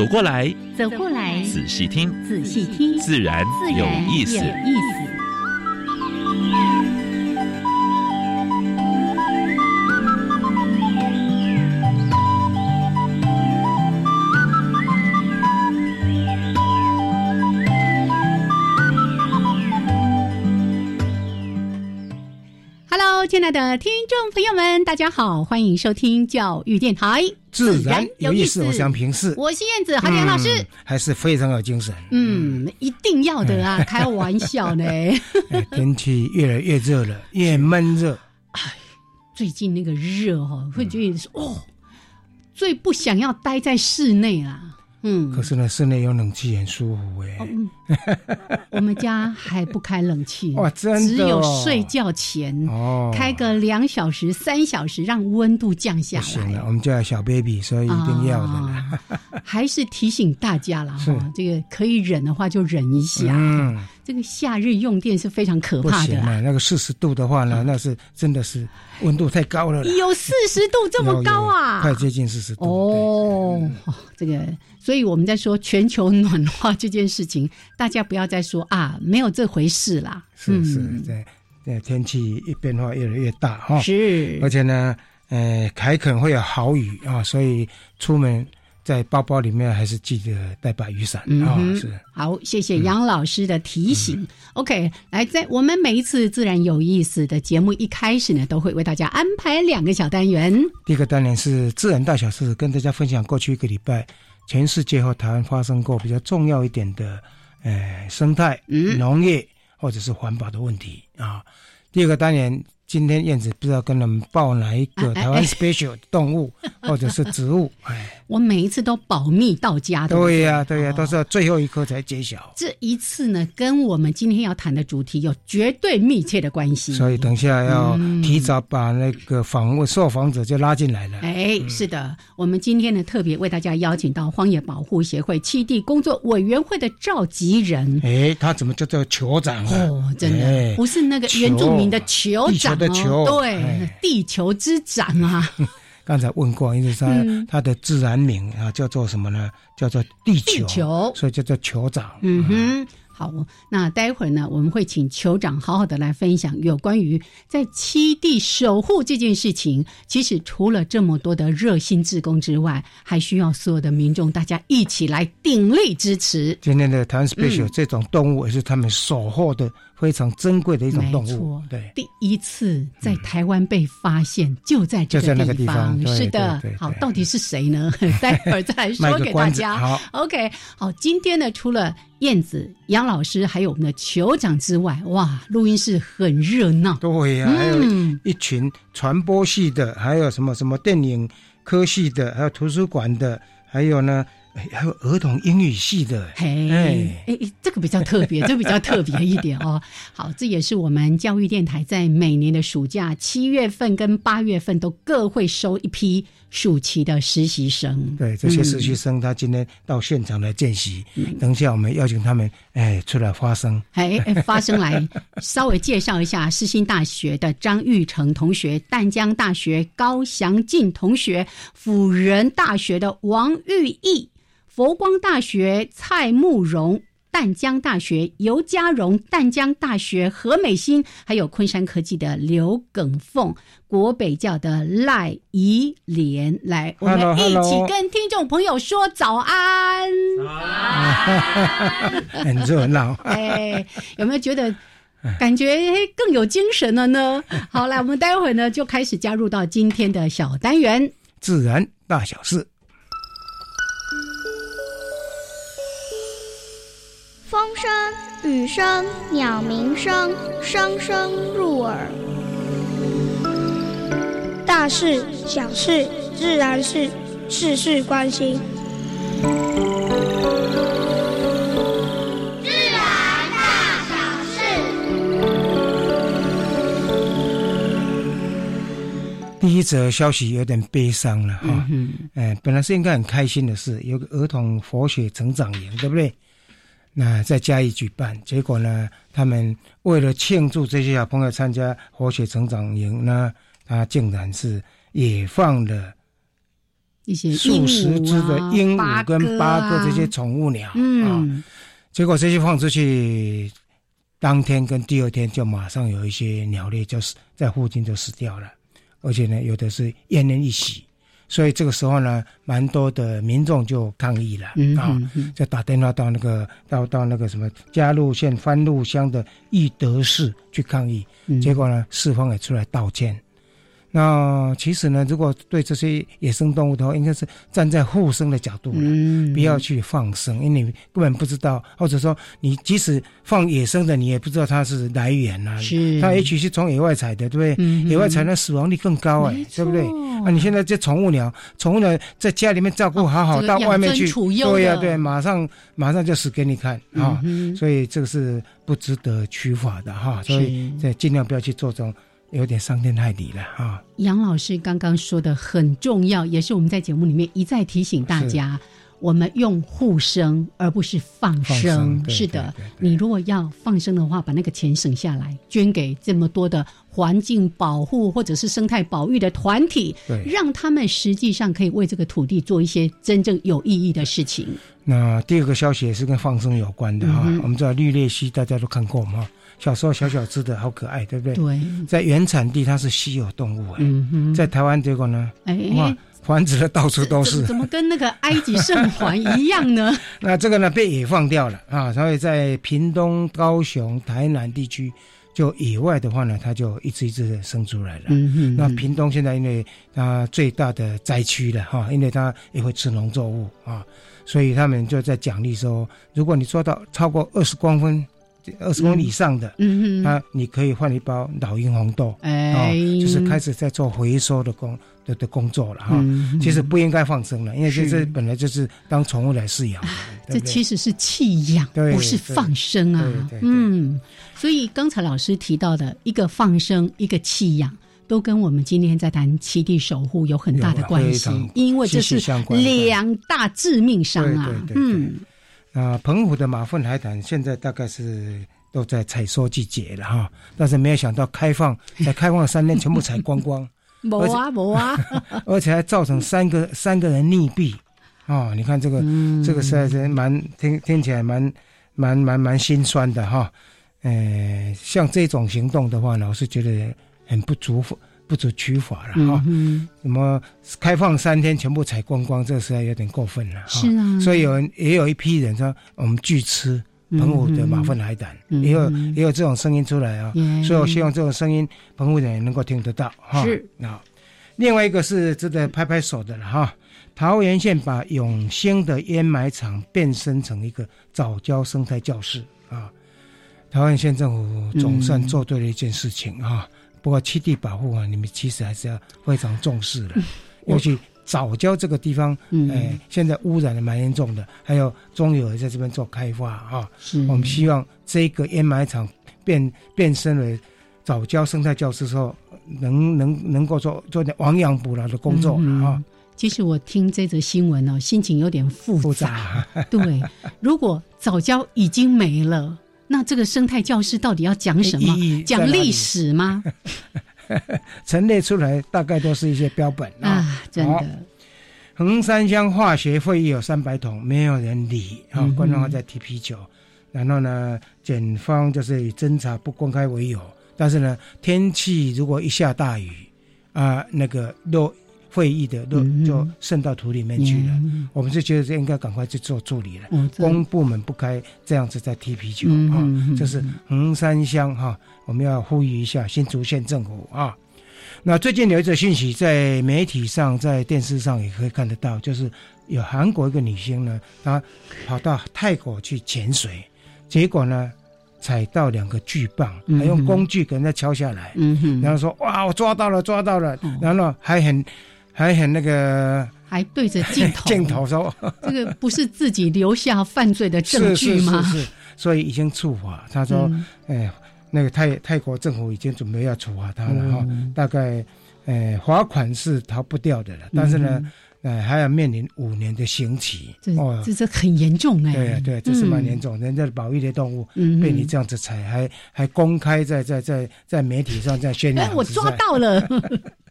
走过来，走过来，仔细听，仔细听，自然有意思。亲爱的听众朋友们，大家好，欢迎收听教育电台，自然有意思。我想平视，我是燕子，好，田老师还是非常有精神。嗯，一定要的啊，开玩笑呢。天气越来越热了，越闷热。哎，最近那个热哈，会觉得说哦，最不想要待在室内啦。嗯，可是呢，室内有冷气很舒服哎。嗯，我们家还不开冷气哇，真的，只有睡觉前哦，开个两小时、三小时，让温度降下来。行了，我们家小 baby，所以一定要的。还是提醒大家了哈，这个可以忍的话就忍一下。嗯，这个夏日用电是非常可怕的。那个四十度的话呢，那是真的是温度太高了。有四十度这么高啊？快接近四十度哦。这个。所以我们在说全球暖化这件事情，大家不要再说啊，没有这回事啦。是是，在在天气一变化越来越大哈。是，而且呢，呃，还可能会有豪雨啊，所以出门在包包里面还是记得带把雨伞啊。是，好，谢谢杨老师的提醒。OK，来，在我们每一次自然有意思的节目一开始呢，都会为大家安排两个小单元。第一个单元是自然大小事，跟大家分享过去一个礼拜。全世界和台湾发生过比较重要一点的，呃，生态、农业或者是环保的问题啊。第二个单元。今天燕子不知道跟他们报哪一个台湾 special 动物或者是植物，哎，我每一次都保密到家的。对呀，对呀，都是最后一刻才揭晓。这一次呢，跟我们今天要谈的主题有绝对密切的关系。所以等一下要提早把那个访问受访者就拉进来了。哎，是的，我们今天呢特别为大家邀请到荒野保护协会七地工作委员会的召集人。哎，他怎么叫做酋长啊？哦，真的不是那个原住民的酋长。的球对，地球之长啊！刚才问过，因为他他的自然名啊叫做什么呢？叫做地球，所以叫做酋长。嗯哼。好，那待会儿呢，我们会请酋长好好的来分享有关于在七地守护这件事情。其实除了这么多的热心志工之外，还需要所有的民众大家一起来鼎力支持。今天的台湾 special 这种动物也是他们守护的非常珍贵的一种动物。对，第一次在台湾被发现，就在这个地方。是的，好，到底是谁呢？待会儿再来说给大家。好，OK，好，今天呢，除了燕子、杨老师，还有我们的酋长之外，哇，录音室很热闹。对呀，还有一群传播系的，还有什么什么电影科系的，还有图书馆的，还有呢，还有儿童英语系的。嘿，哎，这个比较特别，这比较特别一点哦。好，这也是我们教育电台在每年的暑假七月份跟八月份都各会收一批。暑期的实习生，对这些实习生，他今天到现场来见习。等一下，我们邀请他们，哎，出来发声。哎，发声来，稍微介绍一下：世新大学的张玉成同学，淡江大学高祥进同学，辅仁大学的王玉义，佛光大学蔡慕容。淡江大学尤家荣、淡江大学何美欣，还有昆山科技的刘耿凤、国北教的赖怡莲，来，我们一起跟听众朋友说早安。很热闹，哎，有没有觉得感觉更有精神了呢？好，来，我们待会儿呢就开始加入到今天的小单元——自然大小事。声、雨声、鸟鸣声，声声入耳。大事、小事、自然事，事事关心。自然大小事。第一则消息有点悲伤了哈，嗯哎、本来是应该很开心的事，有个儿童活血成长营，对不对？那在嘉义举办，结果呢，他们为了庆祝这些小朋友参加活血成长营呢，他竟然是也放了一些数十只的鹦鹉跟八个这些啊宠物鸟，啊，嗯，结果这些放出去，当天跟第二天就马上有一些鸟类就死在附近就死掉了，而且呢，有的是奄奄一息，所以这个时候呢，蛮多的民众就抗议了、嗯啊，就打电话到那个到到那个什么嘉鹿县番路乡的义德市去抗议，嗯结果呢，四方也出来道歉。那其实呢，如果对这些野生动物的话，应该是站在护生的角度了。嗯不要去放生，因为你根本不知道，或者说你即使放野生的，你也不知道它是来源啊。是它也许是从野外采的，对不对？嗯野外采的死亡率更高哎、没对不对？啊，你现在这宠物鸟，宠物鸟在家里面照顾好好，哦这个到外面去，对呀、的对，马上马上就死给你看啊、所以这个是不值得取法的哈，所以是这尽量不要去做这种有点伤天害理了哈。杨老师刚刚说的很重要，也是我们在节目里面一再提醒大家，我们用护生而不是放放生。是的你如果要放生的话，把那个钱省下来，捐给这么多的环境保护或者是生态保育的团体，对让他们实际上可以为这个土地做一些真正有意义的事情。那第二个消息也是跟放生有关的哈。嗯我们知道绿鬣蜥大家都看过嘛，小时候小小只的好可爱，对不对？对，在原产地它是稀有动物哎、嗯哼，在台湾结果呢，哇哎，，繁殖的到处都是怎。怎么跟那个埃及圣环一样呢？那这个呢被野放掉了啊，所以在屏东、高雄、台南地区，就野外的话呢，它就一只一只的生出来了。嗯哼，那屏东现在因为它最大的灾区了哈，因为它也会吃农作物啊，所以他们就在奖励说，如果你做到超过二十公分、二十公分以上的，嗯哼，那你可以换一包老鹰红豆，哎哦，就是开始在做回收的工的的工作了哈。嗯其实不应该放生了，因为这是这本来就是当宠物来饲养这其实是弃养，不是放生啊。嗯，所以刚才老师提到的一个放生，一个弃养。都跟我们今天在谈七地守护有很大的关系因为这是两大致命伤啊。对对对对嗯，啊，澎湖的马粪海胆现在大概是都在采收季节了哈，但是没有想到开放，在开放三天，全部采光光，没啊没啊，而且还造成三个三个人溺毙。哦，你看这个、嗯这个实在是蛮听听起来蛮蛮蛮蛮心酸的哈。呃，像这种行动的话呢，我是觉得很不足不足取法了哈。嗯什么开放三天全部采光光，这个实在有点过分了哈。是啊所以有人也有一批人说我们拒吃澎湖的马粪海胆，嗯也有嗯也有这种声音出来啊。耶所以我希望这种声音澎湖人也能够听得到哈。是啊。另外一个是值得拍拍手的了哈。桃园县把永兴的烟霾场变身成一个早教生态教室啊。桃园县政府总算做对了一件事情啊。不过七地保护啊，你们其实还是要非常重视的，尤其早教这个地方，嗯哎，现在污染的蛮严重的，还有中油也在这边做开发啊。是我们希望这个烟霾场变变身为早教生态教室之后，能能能够做做点亡羊补牢的工作嗯啊。其实我听这则新闻呢、心情有点复杂。复杂对，如果早教已经没了，那这个生态教室到底要讲什么讲历史吗？陈列出来大概都是一些标本啊。啊，真的，横山乡化学会议有三百桶，没有人理啊。观众还在踢皮球，然后呢，检方就是以侦查不公开为由，但是呢，天气如果一下大雨啊，那个漏会议的漏嗯哼就渗到土里面去了。嗯我们是觉得这应该赶快去做处理了。公部门不该这样子在踢皮球嗯啊！这是横山乡哈，我们要呼吁一下新竹县政府啊。那最近有一则讯息，在媒体上、在电视上也可以看得到，就是有韩国一个女星呢，她跑到泰国去潜水，结果呢踩到两个巨蚌，嗯还用工具给人家敲下来，嗯哼，然后说哇，我抓到了，抓到了哦，然后呢还很还很那个还对着镜头，镜头说这个不是自己留下犯罪的证据吗？是是是是，所以已经处罚。他说，嗯哎，那个泰泰国政府已经准备要处罚他了哈，嗯大概，呃，罚款是逃不掉的了，但是呢，呃，还要面临五年的刑期。这，这这很严重哎、对对，这是蛮严重。重，人家的保育类动物嗯被你这样子踩，还还公开在在在在媒体上这样宣哎、扬。我抓到了，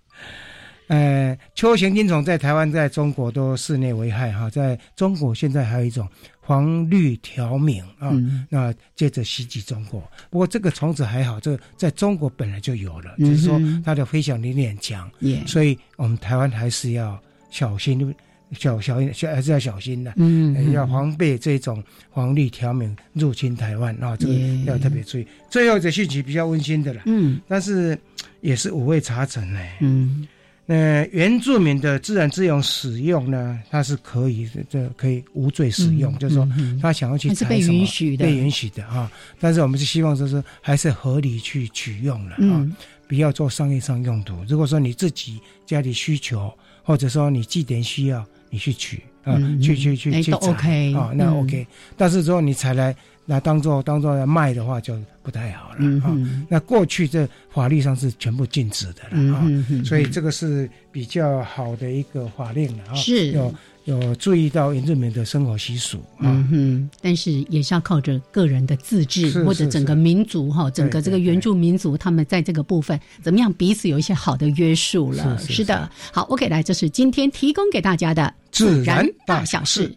呃，秋行金虫在台湾、在中国都室内危害哈，在中国现在还有一种黄绿条明啊，嗯那接着袭击中国。不过这个虫子还好，这个在中国本来就有了，嗯哼只是说它的飞翔能力很强，耶，所以我们台湾还是要小心，小小小还是要小心的。嗯呃要防备这种黄绿条明入侵台湾啊，这个要特别注意。最后一则讯息比较温馨的了，嗯但是也是五味杂陈呢。嗯那原住民的自然资源使用呢，它是可以这可以无罪使用，就是说他想要去采什么允许的被允许的啊。但是我们是希望就是还是合理去取用了啊，嗯不要做商业上用途。如果说你自己家里需求，或者说你祭典需要，你去取啊，嗯去去去去采 OK，啊，那嗯 OK。但是说你采来那当做当做要卖的话，就不太好了啊。嗯哼。那过去这法律上是全部禁止的了嗯啊。哼哼。所以这个是比较好的一个法令了啊，是。有有注意到原住民的生活习俗啊嗯，哼，但是也是要靠着个人的自治，是是或者整个民族哈，整个这个原住民族，他们在这个部分怎么样彼此有一些好的约束了。是。是的，好，OK，来，这是今天提供给大家的自然大小事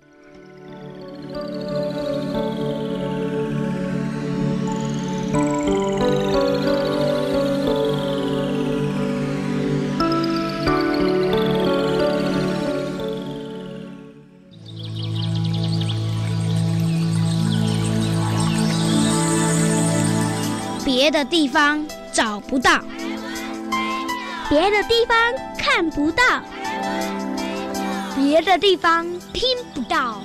别的地方找不到，别的地方看不到，别的地方听不到。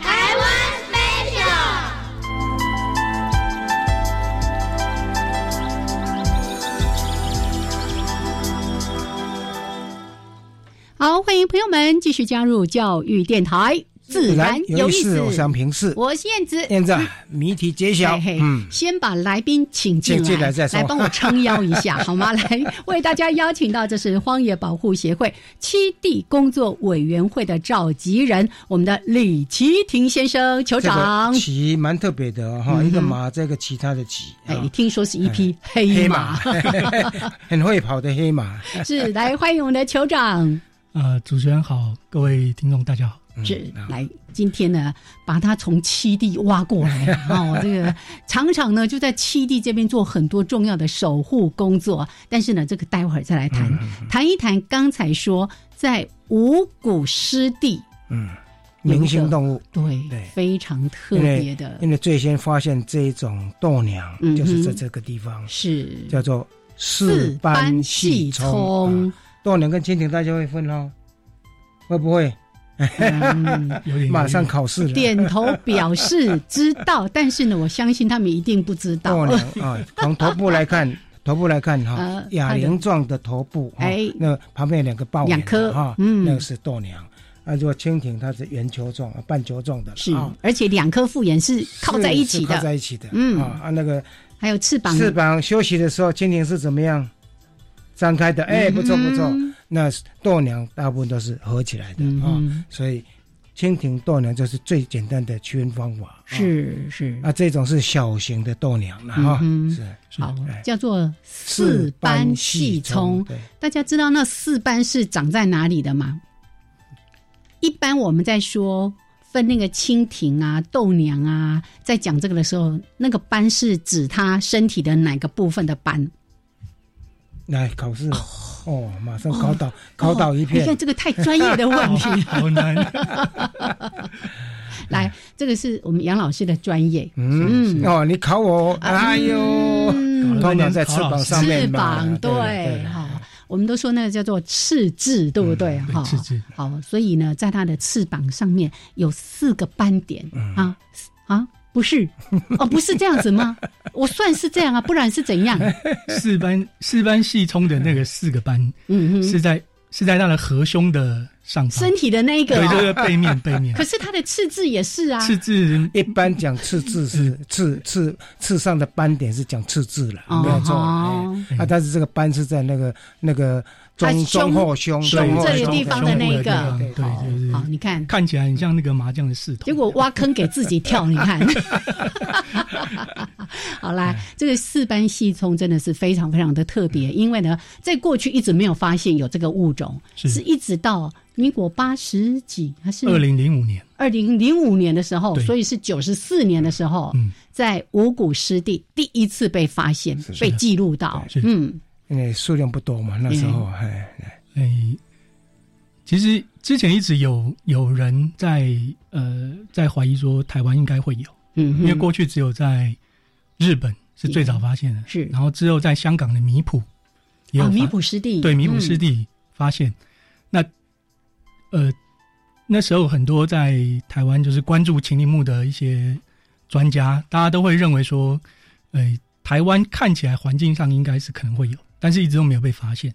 台湾 special。好，欢迎朋友们继续加入教育电台，自然有意思。我想平视。我是燕子，燕子啊谜题揭晓嘿，嘿嗯，先把来宾请进请进来再说帮我撑腰一下 好吗？来为大家邀请到，这是荒野保护协会七地工作委员会的召集人，我们的李奇廷先生，酋这长个。蛮特别的哦哈，嗯一个马，这个其他的奇，哎啊，听说是一匹黑黑马，马，很会跑的黑马，是来欢迎我们的酋长。呃，主持人好，各位听众大家好。是嗯来，今天呢，把他从七地挖过来 哦，这个常常呢就在七地这边做很多重要的守护工作，但是呢，这个待会儿再来谈，嗯谈一谈刚才说在五谷湿地，嗯，明星动物。对，对。非常特别的，因为最先发现这一种豆娘嗯，就是在这个地方，是。叫做四斑细葱。啊豆娘跟蜻蜓大家会分哦，会不会？嗯有点马上考试了。点头表示知道，但是呢，我相信他们一定不知道豆。娘啊，从头部来看，头部来看哈呃，哑铃状的头部，哎那旁边有两个豹眼两颗哈，嗯那个是豆娘。啊，如果蜻蜓它是圆球状、半球状的，是啊，而且两颗复眼是靠在一起的是靠在，一起的，嗯啊啊，那个还有翅膀，翅膀休息的时候，蜻蜓是怎么样张开的？哎，不错不错。嗯那豆娘大部分都是合起来的啊所以蜻蜓豆娘就是最简单的区分方法。啊是是，啊，这种是小型的豆娘了哈是好哎，叫做四斑细葱。对，大家知道那四斑是长在哪里的吗？一般我们在说分那个蜻蜓啊、豆娘啊，在讲这个的时候，那个斑是指它身体的哪个部分的斑？来考试了哦，马上搞倒搞倒一片你看片。这个太专业的问题。好难。来，这个是我们杨老师的专业。嗯，哦，你考我，哎呦，嗯豆娘在翅膀上面翅膀对哈，我们都说那个叫做翅翅，对不对？哈，好，所以呢，在它的翅膀上面有四个斑点啊。啊，不是，哦，不是这样子吗？我算是这样啊，不然是怎样？四班四班细葱的那个四个班，嗯哼，是在是在他的合胸的上方，身体的那一个、对，哦，这个背面背面。可是他的赤字也是啊，赤字一般讲赤字是赤赤赤上的斑点是讲赤字了，哦没有错。啊，但是这个斑是在那个那个中啊胸中后胸胸中后胸这个地方的那一个对好对对好，你看，看起来很像那个麻将的四头，结果挖坑给自己跳，你看。好啦，这个四斑细葱真的是非常非常的特别，因为呢，在过去一直没有发现有这个物种，是。是一直到民国八十几还是二零零五年，二零零五年的时候，所以是九十四年的时候，嗯。在五谷湿地第一次被发现、被记录到。嗯，因为数量不多嘛，那时候哎，哎，其实之前一直有有人在呃在怀疑说台湾应该会有，嗯因为过去只有在日本是最早发现的，是然后之后在香港的米埔也有米埔湿地。对米埔湿地发现，那呃那时候很多在台湾就是关注秦陵木的一些专家，大家都会认为说，呃台湾看起来环境上应该是可能会有，但是一直都没有被发现。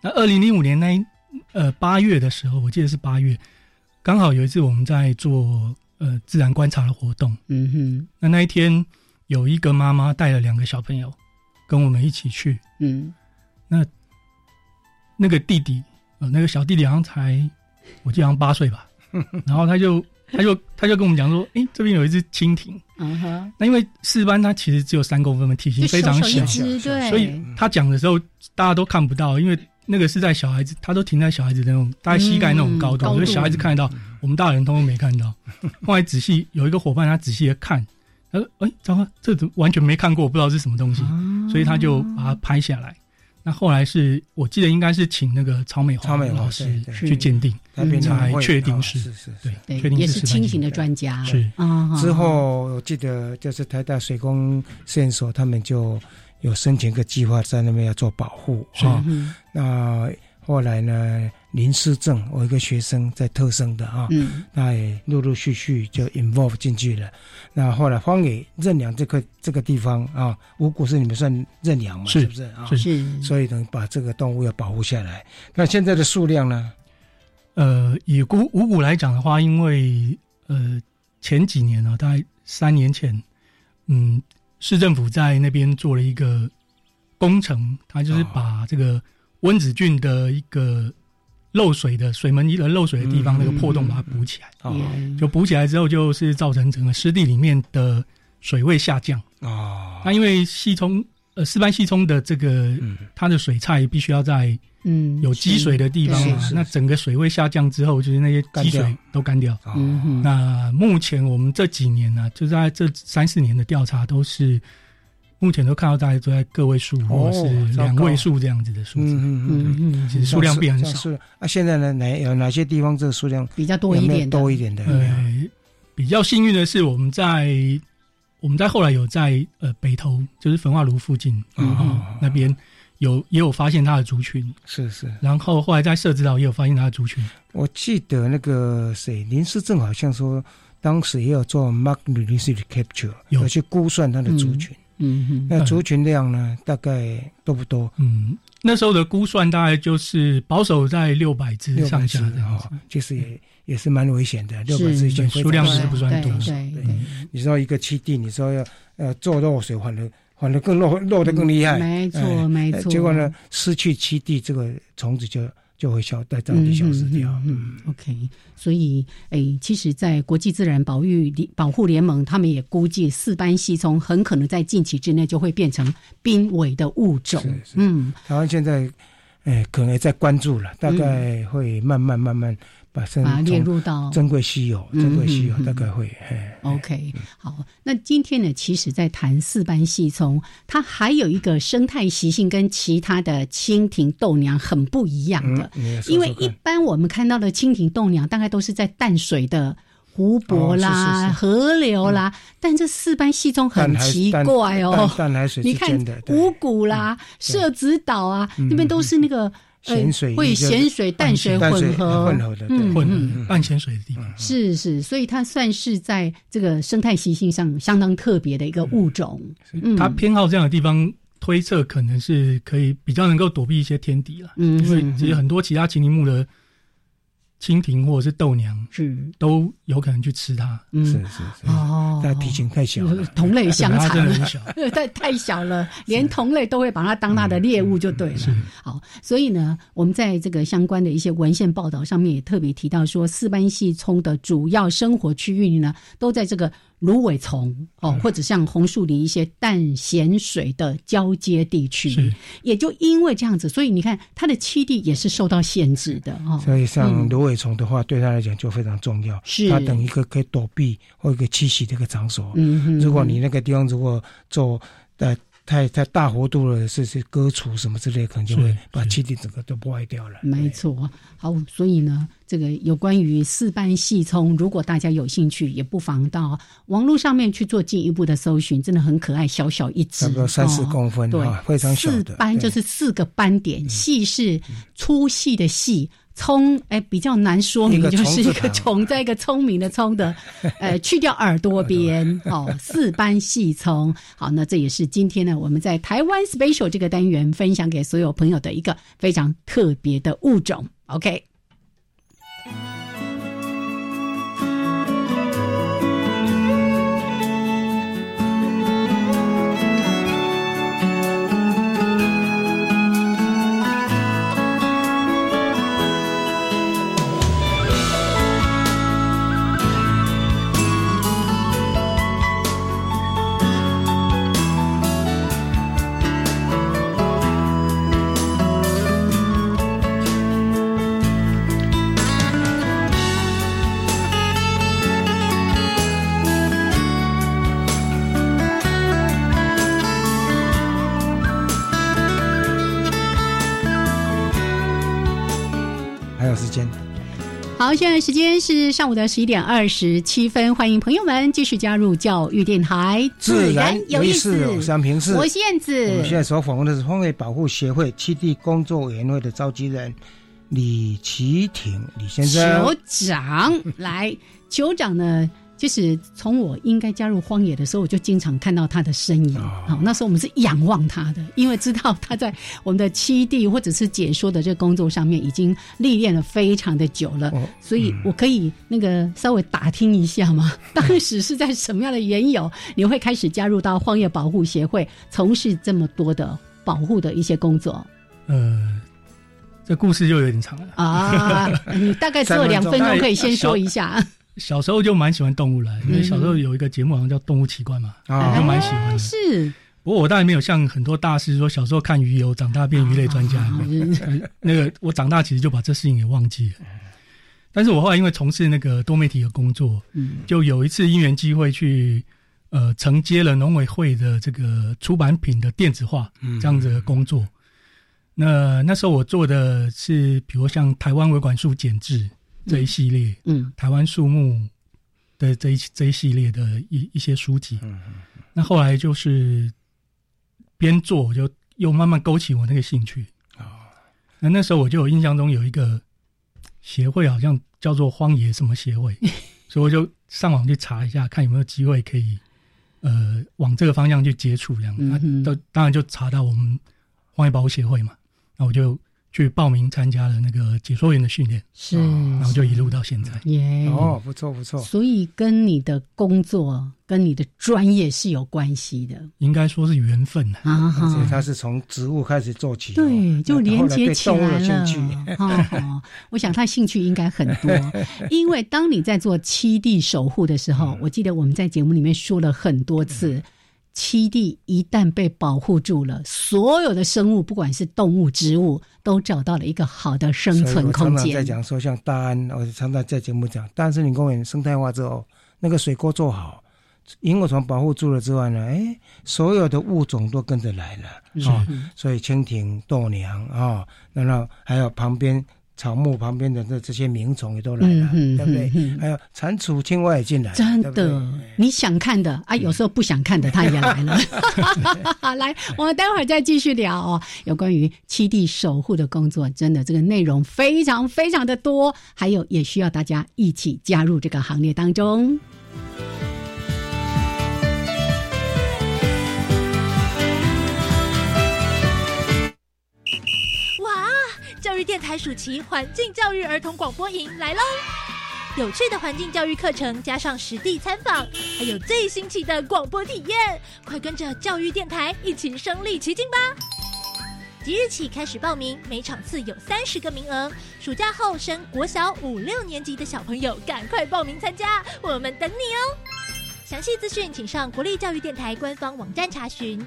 那二零零五年那一呃八月的时候，我记得是八月，刚好有一次我们在做呃自然观察的活动，嗯哼，那那一天有一个妈妈带了两个小朋友跟我们一起去，嗯，那那个弟弟，呃，那个小弟弟好像才，我记得好像八岁吧，然后他就他就他就跟我们讲说，诶，这边有一只蜻蜓，嗯哼，那因为四班它其实只有三公分的体型非常小所以他讲的时候大家都看不到，因为那个是在小孩子，他都停在小孩子的那种大概膝盖那种高度，嗯高度所以小孩子看得到，我们大人通通没看到。后来仔细有一个伙伴，他仔细的看，他说：“哎，糟糕，这怎么完全没看过，不知道是什么东西。”所以他就把它拍下来。那后来是我记得应该是请那个曹美华曹美华老师去鉴定，那边才确定是啊是是对。，对确，定也是清醒的专家，是啊，之后我记得就是台大水工实验所，他们就有申请个计划在那边要做保护是啊。嗯那后来呢，林思正，我一个学生在特生的啊，嗯那也陆陆续续就 involve 进去了。那后来荒野认养这个这个地方啊，五谷是你们算认养嘛？是是不是啊？是是，所以等把这个动物要保护下来。那现在的数量呢？呃，以五五谷来讲的话，因为呃前几年呢、大概三年前，嗯，市政府在那边做了一个工程，它就是哦把这个温子俊的一个漏水的水门一的漏水的地方、嗯那个破洞把它补起来，就补起来之后，就是造成整个湿地里面的水位下降。哦，那因为细冲呃四班细冲的这个、嗯。它的水菜必须要在嗯有积水的地方嘛那整个水位下降之后，就是那些积水干掉。都干掉。那目前我们这几年呢、就在这三四年的调查，都是目前都看到大家都在个位数或者是两位数这样子的数字，嗯嗯嗯，其实数量变很少。是啊，现在呢，哪有哪些地方这个数量比较多一点的，多一点的？呃，比较幸运的是，我们在我们在后来有在呃北投，就是焚化炉附近嗯哦那边有也有发现它的族群，是是，然后后来在设置岛也有发现它的族群。我记得那个谁林思正好像说，当时也有做 mark release capture，有有去估算它的族群。嗯哼，那族群量呢，大概多不多？嗯，那时候的估算大概就是保守在六百只六百上下这样子。，其实也也是蛮危险的，六百只数量是不算多对你说一个七地，你说要呃做漏水，反而反而更漏漏的更厉害。没错没错。结果呢，失去七地，这个虫子就就会消在当地消失掉。嗯嗯嗯 OK，所以诶，其实，在国际自然保育联保护联盟，他们也估计四斑细葱很可能在近期之内就会变成濒危的物种。是是嗯，台湾现在，哎，可能也在关注了，大概会慢慢慢慢把它列入到珍贵稀有，嗯珍贵稀有大概会，哎，OK，好，那今天呢，其实在谈四斑细葱，它还有一个生态习性跟其他的蜻蜓豆娘很不一样的，因为一般我们看到的蜻蜓豆娘大概都是在淡水的。湖泊啦、哦是是是。河流啦，但这四斑细葱很奇怪哦。淡，淡海水你看五谷啦、社子岛啊，那边都是那个咸水会咸水淡水混合。混合的，混合半咸水的地方。是是，所以它算是在这个生态习性上相当特别的一个物种。它偏好这样的地方。推测可能是可以比较能够躲避一些天敌了，嗯，因为其实很多其他麒麟木的蜻蜓或者是豆娘是。都有可能去吃它，是是是。哦，但体型太小，同类相残了，太太小了，连同类都会把它当它的猎物就对了。好，所以呢，我们在这个相关的一些文献报道上面也特别提到说，四斑细葱的主要生活区域呢，都在这个。芦苇丛哦，或者像红树林一些淡咸水的交接地区，也就因为这样子，所以你看它的栖地也是受到限制的哦。所以像芦苇丛的话，对它来讲就非常重要，是它等一个可以躲避或一个栖息的一个场所。嗯如果你那个地方如果做呃。太太大幅度了，是是割除什么之类，可能就会把气体整个都破坏掉了。没错，好，所以呢，这个有关于四斑细葱，如果大家有兴趣，也不妨到网络上面去做进一步的搜寻，真的很可爱，小小一只，差不多三四公分，对，非常小。四斑就是四个斑点，细是粗细的细。聪哎，比较难说明，就是一个虫在一个聪明的聪的，呃，去掉耳朵边哦，四斑细葱。好，那这也是今天呢，我们在台湾 special 这个单元分享给所有朋友的一个非常特别的物种。OK。现在时间是上午的十一点二十七分，欢迎朋友们继续加入教育电台，自然有意思。我是燕子。我们现在所访问的是荒野保护协会基地工作委员会的召集人李奇挺李先生。酋长 来，酋长呢？就是从我应该加入荒野的时候，我就经常看到他的身影。好，那时候我们是仰望他的，因为知道他在我们的七地或者是解说的这个工作上面已经历练了非常的久了，所以我可以那个稍微打听一下吗？当时是在什么样的缘由，你会开始加入到荒野保护协会，从事这么多的保护的一些工作？呃，这故事就有点长了啊！你大概只有两分钟，可以先说一下。小时候就蛮喜欢动物了，因为小时候有一个节目好像叫《动物奇观》嘛，就蛮喜欢的。是，不过我当然没有像很多大师说，小时候看鱼游，长大变鱼类专家。那个我长大其实就把这事情给忘记了。但是我后来因为从事那个多媒体的工作，就有一次因缘机会去呃承接了农委会的这个出版品的电子化这样子的工作。那那时候我做的是，比如像台湾维管束减制。这一系列，嗯，台湾树木的这一这一系列的一一些书籍，嗯嗯，那后来就是边做，就又慢慢勾起我那个兴趣。啊。那那时候我就有印象中有一个协会，好像叫做荒野什么协会，所以我就上网去查一下，看有没有机会可以呃往这个方向去接触，这样，那都当然就查到我们荒野保护协会嘛，那我就。去报名参加了那个解说员的训练，是，然后就一路到现在。耶，哦，不错不错。所以跟你的工作、跟你的专业是有关系的，应该说是缘分啊。而且他是从植物开始做起，对，就连接起来了。哦，我想他兴趣应该很多，因为当你在做七地守护的时候，我记得我们在节目里面说了很多次。栖地一旦被保护住了，所有的生物，不管是动物、植物，都找到了一个好的生存空间。在讲说，像大安，我常常在节目讲，大安森林公园生态化之后，那个水沟做好，萤火虫保护住了之外呢，哎，所有的物种都跟着来了啊。所以蜻蜓、豆娘啊，然后还有旁边草木旁边的这这些鸣虫也都来了，对不对？还有蟾蜍、青蛙也进来，真的。你想看的啊，有时候不想看的，它也来了。好，来，我们待会儿再继续聊哦。有关于七地守护的工作，真的这个内容非常非常的多，还有也需要大家一起加入这个行列当中。教育电台暑期环境教育儿童广播营来喽！有趣的环境教育课程，加上实地参访，还有最新奇的广播体验，快跟着教育电台一起身临其境吧！即日起开始报名，每场次有三十个名额。暑假后升国小五六年级的小朋友，赶快报名参加，我们等你哦！详细资讯请上国立教育电台官方网站查询。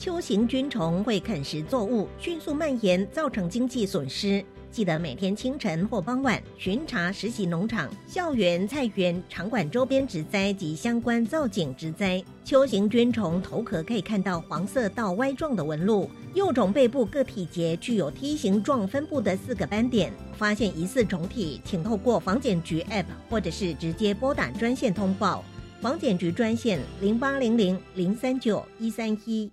秋行菌虫会啃食作物，迅速蔓延，造成经济损失。记得每天清晨或傍晚巡查实习农场、校园、菜园、场馆周边植栽及相关造景植栽。秋行菌虫头壳可以看到黄色到 Y 状的纹路，幼虫背部各体节具有梯形状分布的四个斑点。发现疑似虫体，请透过防检局 App 或者是直接拨打专线通报。防检局专线零八零零零三九一三一。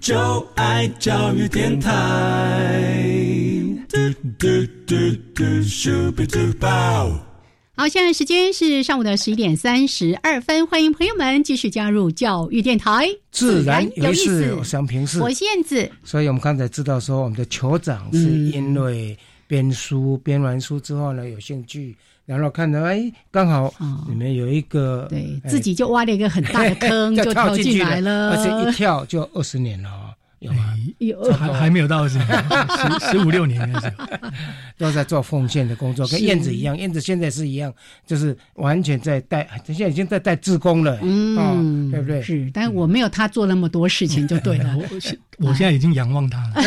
就爱教育电台。好，现在时间是上午的十一点三十二分，欢迎朋友们继续加入教育电台。自然有意思，我想平视，我是燕子。所以我们刚才知道说，我们的酋长是因为。编书编完书之后呢，有兴趣，然后看到哎，刚好里面有一个，对自己就挖了一个很大的坑，就跳进来了，而且一跳就二十年了。有吗？有还还没有到十 十十五六年开始，都在做奉献的工作，跟燕子一样。燕子现在是一样，就是完全在带，现在已经在带志工了，嗯，对不对？是，但是我没有他做那么多事情，就对了。我 我现在已经仰望他了。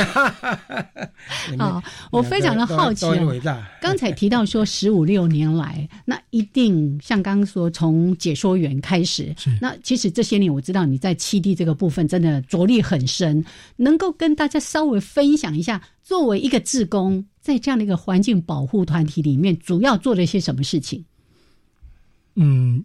好，我非常的好奇啊。刚才提到说十五六年来，那一定像刚刚说从解说员开始，那其实这些年我知道你在七地这个部分真的着力很深。能够跟大家稍微分享一下，作为一个志工，在这样的一个环境保护团体里面，主要做了一些什么事情？嗯，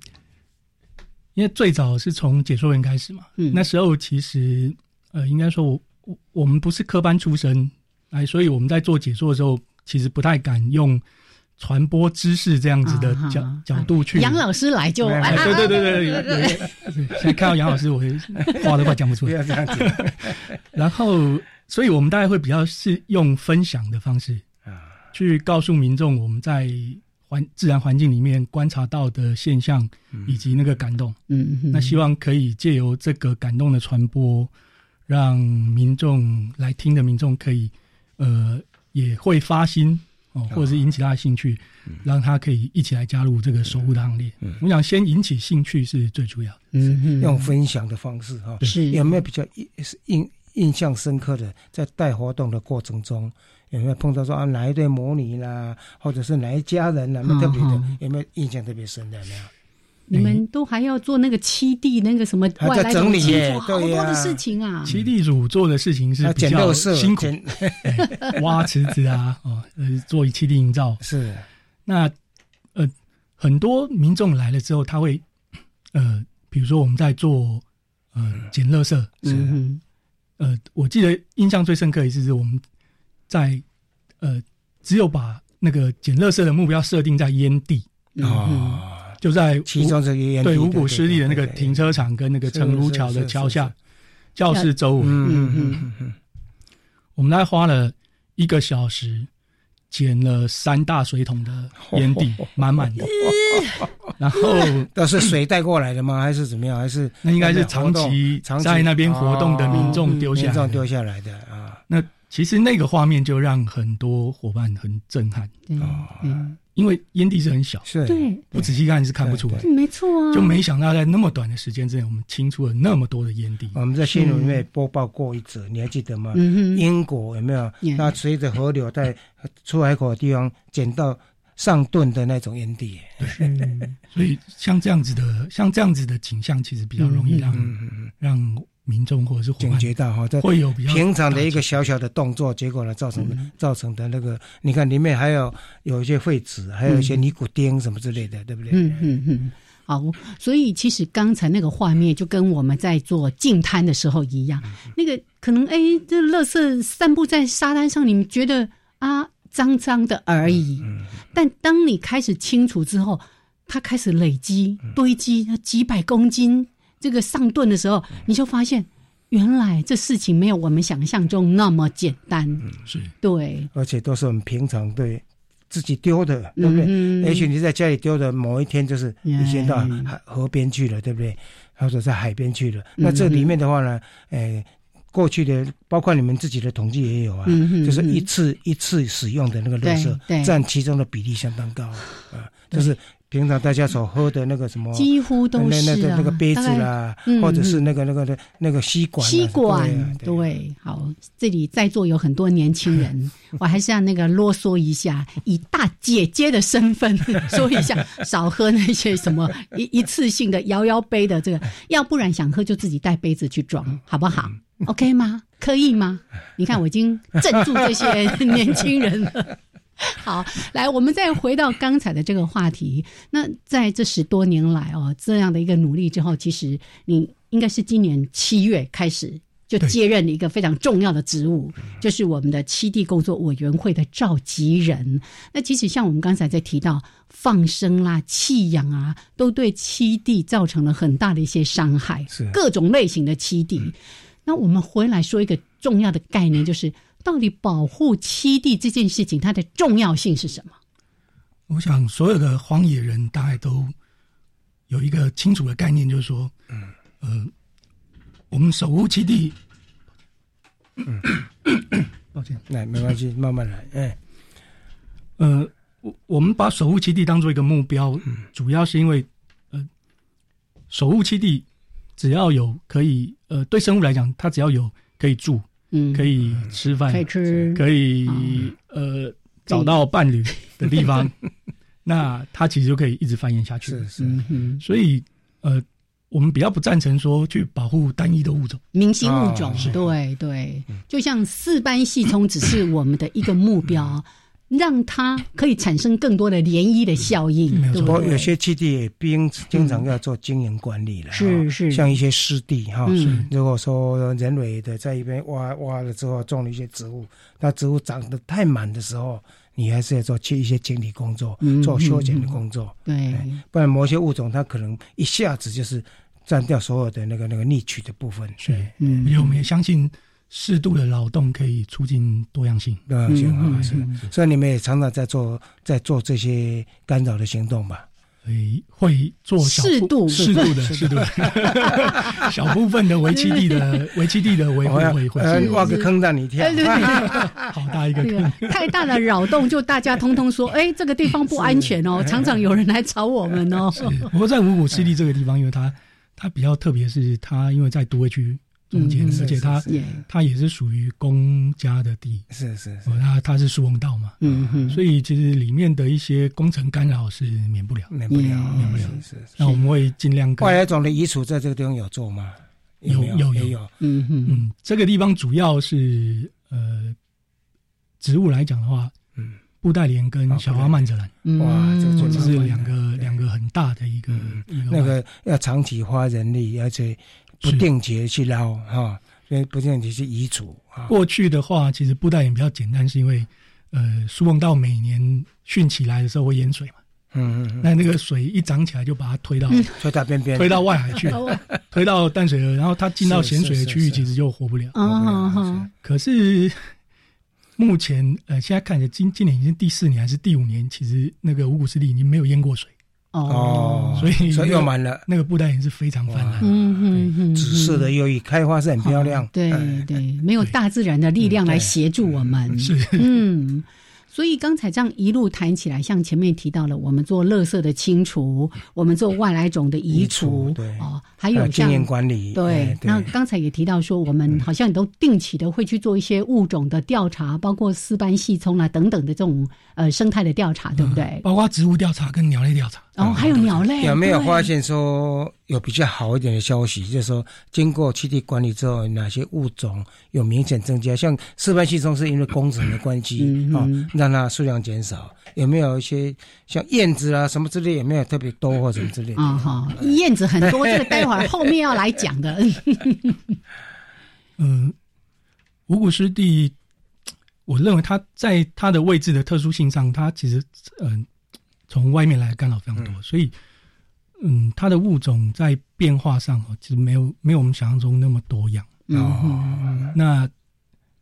因为最早是从解说员开始嘛，嗯，那时候其实呃，应该说我我我们不是科班出身，哎，所以我们在做解说的时候，其实不太敢用。传播知识这样子的角角度去，杨老师来就对对对对，有有现在看到杨老师，我话都快讲不出来这样子。然后，所以我们大概会比较是用分享的方式啊，去告诉民众我们在环自然环境里面观察到的现象以及那个感动。嗯，那希望可以借由这个感动的传播，让民众来听的民众可以呃也会发心。哦，或者是引起他的兴趣，让他可以一起来加入这个守护的行列。我想先引起兴趣是最主要的，嗯，用分享的方式哈。是有没有比较印印印象深刻的，在带活动的过程中，有没有碰到说啊哪一对母女啦，或者是哪一家人，哪么特别的，有没有印象特别深的？没有？你们都还要做那个七地那个什么外来整理。好多的事情啊。七地主做的事情是比较辛苦，挖池子啊，哦，呃，做七地营造。是。那呃，很多民众来了之后，他会呃，比如说我们在做呃捡垃圾，嗯呃，我记得印象最深刻一次是我们在呃，只有把那个捡垃圾的目标设定在烟地啊。就在其中这个对五谷湿地的那个停车场跟那个成如桥的桥下教室周围，嗯嗯嗯，我们大概花了一个小时捡了三大水桶的烟蒂，满满的。然后那是水带过来的吗？还是怎么样？还是那应该是长期在那边活动的民众丢下民众丢下来的啊？那其实那个画面就让很多伙伴很震撼啊。因为烟蒂是很小，是。对，不仔细看是看不出来，没错啊，就没想到在那么短的时间之内，我们清出了那么多的烟蒂。我们在新闻里面播报过一则，你还记得吗？英国有没有？那随着河流在出海口的地方捡到上吨的那种烟蒂，所以像这样子的，像这样子的景象，其实比较容易让让。民众或者是警觉到哈，会有平常的一个小小的动作，结果呢造成的造成的那个，你看里面还有有一些废纸，还有一些尼古丁什么之类的，对不对？嗯嗯嗯。好，所以其实刚才那个画面就跟我们在做净滩的时候一样，那个可能哎，这垃圾散布在沙滩上，你们觉得啊脏脏的而已，但当你开始清除之后，它开始累积堆积几百公斤。这个上顿的时候，你就发现，原来这事情没有我们想象中那么简单。是，对，而且都是我们平常对自己丢的，对不对？也许你在家里丢的，某一天就是已经到海河边去了，对不对？或者在海边去了。那这里面的话呢，诶，过去的包括你们自己的统计也有啊，就是一次一次使用的那个垃圾，占其中的比例相当高啊，就是。平常大家所喝的那个什么，几乎都是那个那个杯子啦，或者是那个那个的那个吸管。吸管对，好，这里在座有很多年轻人，我还是要那个啰嗦一下，以大姐姐的身份说一下，少喝那些什么一一次性的摇摇杯的这个，要不然想喝就自己带杯子去装，好不好？OK 吗？可以吗？你看我已经镇住这些年轻人了。好，来，我们再回到刚才的这个话题。那在这十多年来哦，这样的一个努力之后，其实你应该是今年七月开始就接任了一个非常重要的职务，就是我们的七地工作委员会的召集人。那其实像我们刚才在提到放生啦、弃养啊，都对七地造成了很大的一些伤害，是各种类型的七地。那我们回来说一个重要的概念，就是。到底保护栖地这件事情，它的重要性是什么？我想所有的荒野人大概都有一个清楚的概念，就是说，嗯，呃，我们守护栖地，嗯，抱歉，来，没关系，慢慢来，哎，呃，我我们把守护栖地当做一个目标，主要是因为，呃，守护栖地只要有可以，呃，对生物来讲，它只要有可以住。嗯，可以吃饭，可以吃，可以呃找到伴侣的地方，那它其实就可以一直繁衍下去。是是，所以呃，我们比较不赞成说去保护单一的物种，明星物种。对对，就像四斑细葱只是我们的一个目标。让它可以产生更多的涟漪的效应。没错，有些基地也经经常要做经营管理了。是是，像一些湿地哈，如果说人为的在一边挖挖了之后种了一些植物，那植物长得太满的时候，你还是要做去一些清理工作，做修剪的工作。对，不然某些物种它可能一下子就是占掉所有的那个那个逆取的部分。是，嗯，因为我们也相信。适度的劳动可以促进多样性，多样性啊，是。所以你们也常常在做，在做这些干扰的行动吧？会会做适度、适度的、适度的，小部分的围基地的 围基地的维护会会挖个坑让你跳，好大一个坑，太大的扰动就大家通通说，哎，这个地方不安全哦，常常有人来找我们哦。不过在五谷湿地这个地方，因为它它比较特别，是它因为在都会区。中间，嗯而且它是是是它也是属于公家的地，是是是，哦，它它是疏洪道嘛，嗯嗯，所以其实里面的一些工程干扰是免不了，免不了，免不了。是是。那我们会尽量跟外来种的移除在这个地方有做吗？没有有。有，嗯哼，嗯，这个地方主要是呃，植物来讲的话，嗯，布袋莲跟小花曼泽兰，嗯。哇，这这是两个两个很大的一个一个那个要长期花人力，而且不定期地去捞哈，所以不定期去移除啊。过去的话，其实布袋莲比较简单，是因为呃，苏梦道每年汛起来的时候会淹水嘛，嗯嗯嗯，那那个水一涨起来就把它推到推到边边，推到外海去，推到淡水河，然后它进到咸水的区域，其实就活不了。啊哈，可是目前呃，现在看起来今今年已经第四年还是第五年，其实那个五谷湿地已经没有淹过水哦，所以所以用满了，那个布袋也是非常泛滥。嗯嗯嗯，紫色的又一，开花是很漂亮。对对，没有大自然的力量来协助我们，是嗯。所以刚才这样一路谈起来，像前面提到了，我们做垃圾的清除，我们做外来种的移除，对哦，还有像经验管理，对。那刚才也提到说，我们好像都定期的会去做一些物种的调查，包括丝斑细葱啊等等的这种呃生态的调查，对不对？包括植物调查跟鸟类调查。哦，还有鸟类，有没有发现说有比较好一点的消息？就是说，经过基地管理之后，哪些物种有明显增加？像丝斑细葱是因为工程的关系啊，让它数量减少。有没有一些像燕子啊什么之类，有没有特别多或者什么之类？啊哈，燕子很多，这个待会儿后面要来讲的。嗯，五谷湿地，我认为它在它的位置的特殊性上，它其实嗯。从外面来干扰非常多，嗯、所以，嗯，它的物种在变化上哦，其实没有没有我们想象中那么多样。哦，那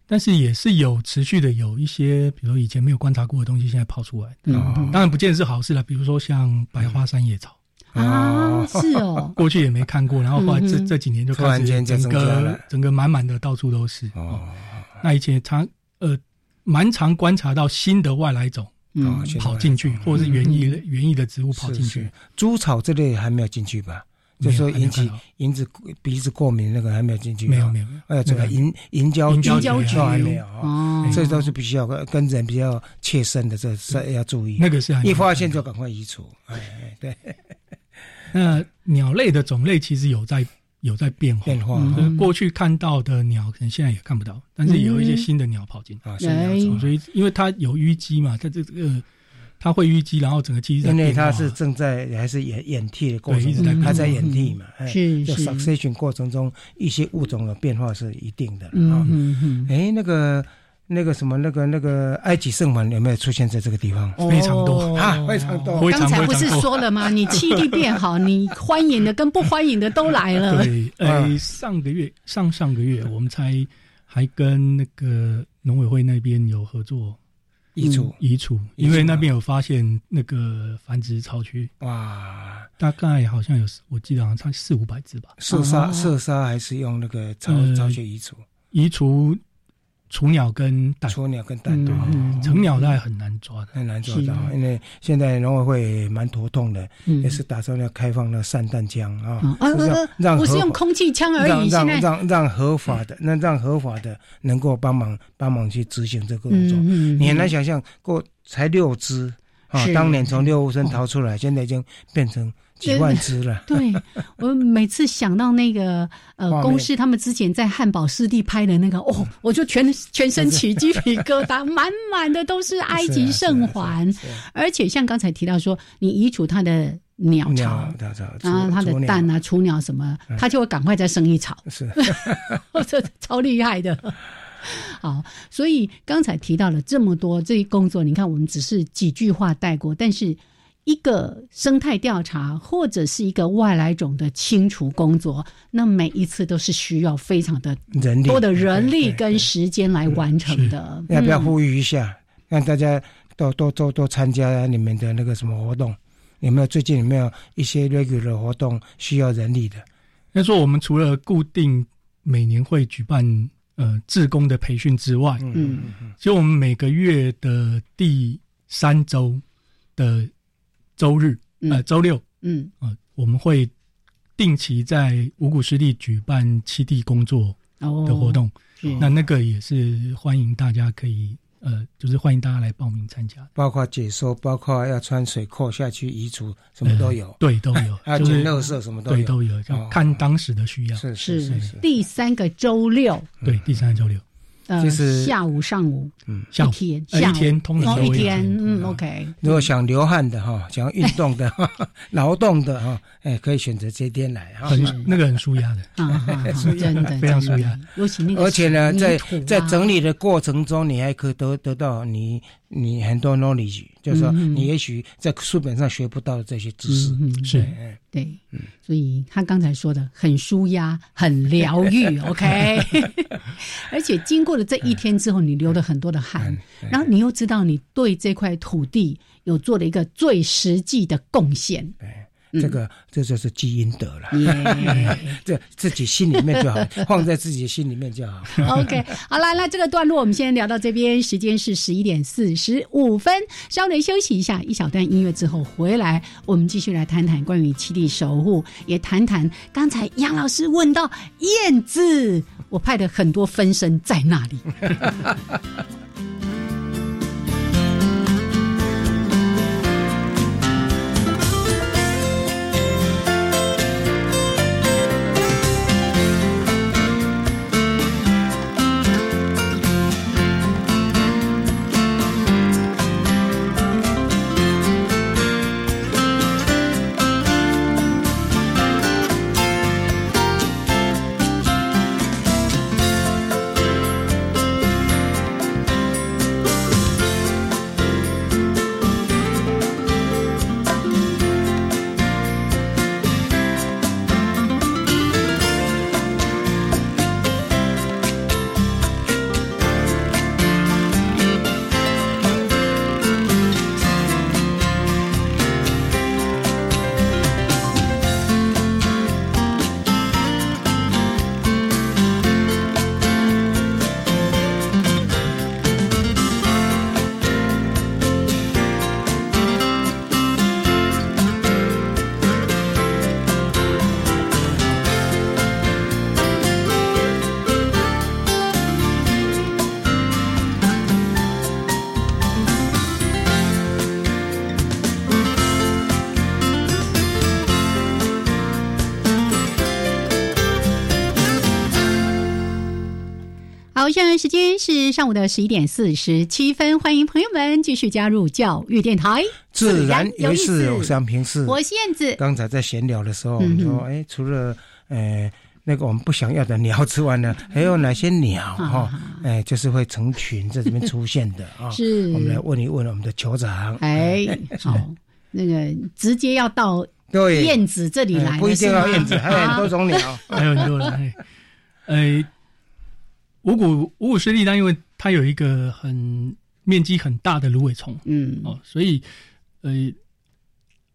但是也是有持续的有一些，比如以前没有观察过的东西，现在跑出来。嗯，当然不见得是好事了。比如说像白花山野草啊，是哦，过去也没看过，然后后来这这几年就开始整个整个满满的到处都是。哦，那以前常呃蛮常观察到新的外来种。嗯，跑进去，或者是园艺园艺的植物跑进去，猪草这类还没有进去吧？就说引起引起鼻子过敏那个还没有进去，没有没有，还有这个银银胶银胶菊还没有啊，这都是必须要跟人比较切身的，这这要注意。那个是一发现就赶快移除，哎对。那鸟类的种类其实有在。有在变化，变化。嗯、过去看到的鸟，可能现在也看不到，但是有一些新的鸟跑进啊，嗯、所以因为它有淤积嘛，它这这个它会淤积，然后整个基因因为它是正在还是演演替的过程，一直在它在演替嘛，是是。succession 过程中一些物种的变化是一定的啊。嗯嗯。哎，那个。那个什么，那个那个埃及圣碗有没有出现在这个地方？非常多啊，非常多。刚才不是说了吗？你气力变好，你欢迎的跟不欢迎的都来了。对，呃，上个月、上上个月，我们才还跟那个农委会那边有合作移除移除，因为那边有发现那个繁殖超区。哇，大概好像有，我记得好像差四五百只吧。射杀射杀还是用那个巢巢穴移除？移除。雏鸟跟蛋，雏鸟跟蛋，对，成鸟大概很难抓的，很难抓到，因为现在农委会蛮头痛的，也是打算要开放那散弹枪啊，让让不是用空气枪而已，让让让让合法的，那让合法的能够帮忙帮忙去执行这个工作。你很难想象，过才六只啊，当年从六屋村逃出来，现在已经变成。几万只了，对我每次想到那个呃，公司他们之前在汉堡湿地拍的那个哦，我就全 全身起鸡皮疙瘩，满满的都是埃及圣环，而且像刚才提到说，你移除它的鸟巢，啊，它的蛋啊，雏鸟什么，它就会赶快再生一巢，是，这超厉害的。好，所以刚才提到了这么多这一工作，你看我们只是几句话带过，但是。一个生态调查或者是一个外来种的清除工作，那每一次都是需要非常的多的人力跟时间来完成的。要不要呼吁一下，让大家多多多多参加你们的那个什么活动？有没有最近有没有一些 regular 活动需要人力的？那说我们除了固定每年会举办呃志工的培训之外，嗯，其实我们每个月的第三周的。周日，呃，周六，嗯，啊，我们会定期在五谷湿地举办七地工作的活动，那那个也是欢迎大家可以。呃，就是欢迎大家来报名参加，包括解说，包括要穿水裤下去移除，什么都有。对，都有。还有捡垃圾，什么都有。对，都有。看当时的需要。是是是。第三个周六。对，第三个周六。呃，下午、上午，嗯，一天，一天，通常一天，嗯，OK。如果想流汗的哈，想要运动的、劳动的哈，哎，可以选择这天来哈。很那个很舒压的，真的非常舒压。尤其那个，而且呢，在在整理的过程中，你还可以得得到你。你很多 knowledge，就是说，你也许在书本上学不到这些知识，是，对，所以他刚才说的很舒压、很疗愈，OK。而且经过了这一天之后，你流了很多的汗，然后你又知道你对这块土地有做了一个最实际的贡献。这个这就是基因得了，这自己心里面就好，放在自己心里面就好。OK，好了，那这个段落我们先聊到这边，时间是十一点四十五分，稍微休息一下，一小段音乐之后回来，我们继续来谈谈关于七地守护，也谈谈刚才杨老师问到燕子，我派的很多分身在那里。是上午的十一点四十七分，欢迎朋友们继续加入教育电台。自然有意思，我想平视。我是燕子。刚才在闲聊的时候，我们说，哎，除了呃那个我们不想要的鸟之外呢，还有哪些鸟哈？哎，就是会成群在这边出现的 啊。是，我们来问一问我们的酋长。哎，好，那个直接要到燕子这里来，不一定要燕子，还有很多种鸟，还有很多人。哎。五谷五谷湿地，丹因为它有一个很面积很大的芦苇丛，嗯哦，所以呃，